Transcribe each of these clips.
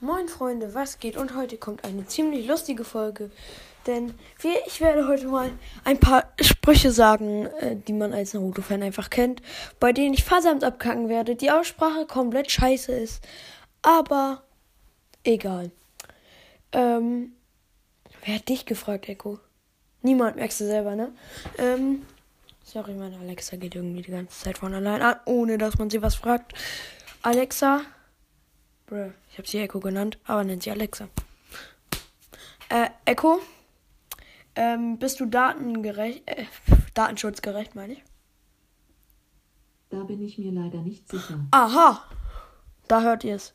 Moin Freunde, was geht? Und heute kommt eine ziemlich lustige Folge. Denn ich werde heute mal ein paar Sprüche sagen, äh, die man als Naruto-Fan einfach kennt, bei denen ich versamt abkacken werde, die Aussprache komplett scheiße ist. Aber egal. Ähm, wer hat dich gefragt, Echo? Niemand, merkst du selber, ne? Ähm, sorry, meine Alexa geht irgendwie die ganze Zeit von allein an, ohne dass man sie was fragt. Alexa, Bruh, ich habe sie Echo genannt, aber nennt sie Alexa. Äh, Echo, ähm, bist du datengerecht, äh, datenschutzgerecht, meine ich? Da bin ich mir leider nicht sicher. Aha, da hört ihr es.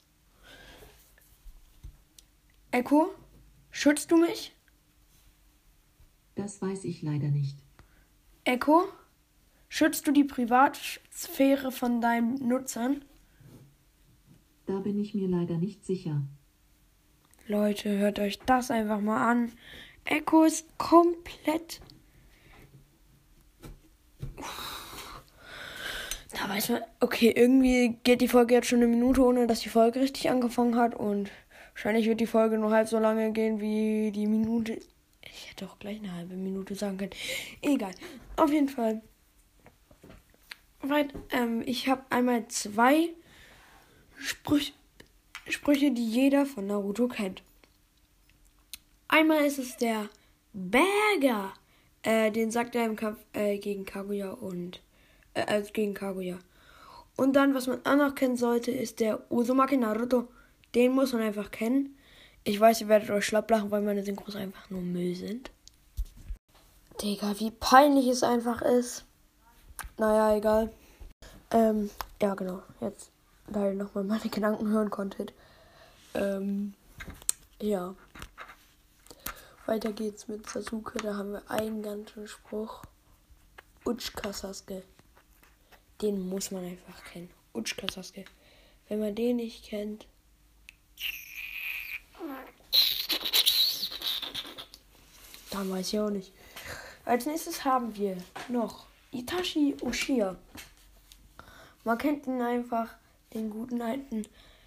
Echo, schützt du mich? Das weiß ich leider nicht. Echo, schützt du die Privatsphäre von deinen Nutzern? Da bin ich mir leider nicht sicher. Leute, hört euch das einfach mal an. Echo ist komplett. Da weiß man, okay, irgendwie geht die Folge jetzt schon eine Minute, ohne dass die Folge richtig angefangen hat. Und wahrscheinlich wird die Folge nur halb so lange gehen wie die Minute. Ich hätte auch gleich eine halbe Minute sagen können. Egal. Auf jeden Fall. Weil, ähm, ich habe einmal zwei Sprüche, Sprüche, die jeder von Naruto kennt. Einmal ist es der Berger. Äh, den sagt er im Kampf äh, gegen Kaguya und äh, also gegen Kaguya. Und dann, was man auch noch kennen sollte, ist der Uzumaki Naruto. Den muss man einfach kennen. Ich weiß, ihr werdet euch schlapp lachen, weil meine Synchros einfach nur Müll sind. Digga, wie peinlich es einfach ist. Naja, egal. Ähm, ja, genau. Jetzt, da ihr nochmal meine Gedanken hören konntet. Ähm, ja. Weiter geht's mit Sasuke. Da haben wir einen ganzen Spruch. Utsuka Sasuke. Den muss man einfach kennen. Utsuka Sasuke. Wenn man den nicht kennt. Dann weiß ich auch nicht. Als nächstes haben wir noch Itachi Uchiha. Man kennt ihn einfach, den guten alten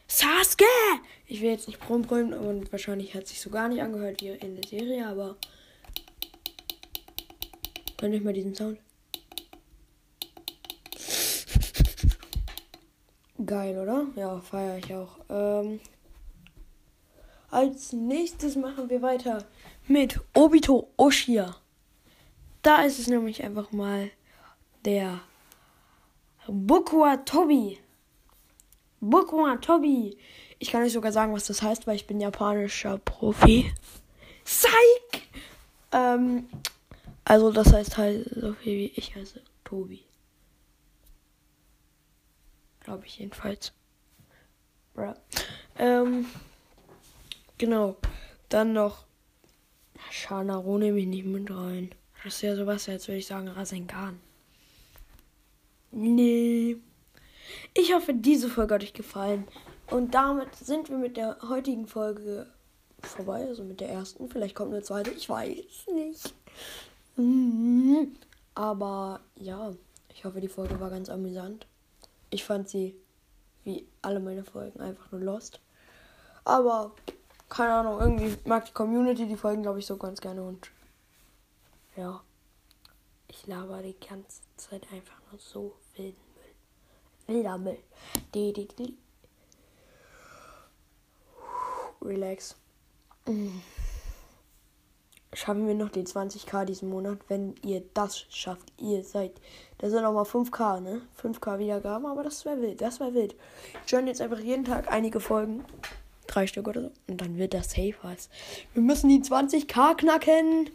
Sasuke! Ich will jetzt nicht brummen und wahrscheinlich hat sich so gar nicht angehört wie in der Serie, aber. Könnt ihr mal diesen Sound? Geil, oder? Ja, feiere ich auch. Ähm, als nächstes machen wir weiter mit Obito Oshia. Da ist es nämlich einfach mal der Bukua Tobi. Bukua Tobi. Ich kann euch sogar sagen, was das heißt, weil ich bin japanischer Profi. Psych! Ähm, also das heißt halt so viel wie ich heiße Tobi. Glaube ich jedenfalls. Bruh. Ähm, genau. Dann noch Shanaro nehme ich nicht mit rein. Das ist ja sowas, als würde ich sagen Rasengan. Nee. Ich hoffe, diese Folge hat euch gefallen. Und damit sind wir mit der heutigen Folge vorbei. Also mit der ersten. Vielleicht kommt eine zweite. Ich weiß nicht. Mhm. Aber ja, ich hoffe, die Folge war ganz amüsant. Ich fand sie, wie alle meine Folgen, einfach nur lost. Aber keine Ahnung, irgendwie mag die Community die Folgen, glaube ich, so ganz gerne. Und ja, ich laber die ganze Zeit einfach nur so Müll. Wilder Müll. Relax. Schaffen wir noch die 20k diesen Monat, wenn ihr das schafft. Ihr seid. Das sind nochmal 5k, ne? 5k Wiedergaben, aber das wäre wild. Das wäre wild. Ich höre jetzt einfach jeden Tag einige Folgen. Drei Stück oder so. Und dann wird das safe was. Wir müssen die 20k knacken.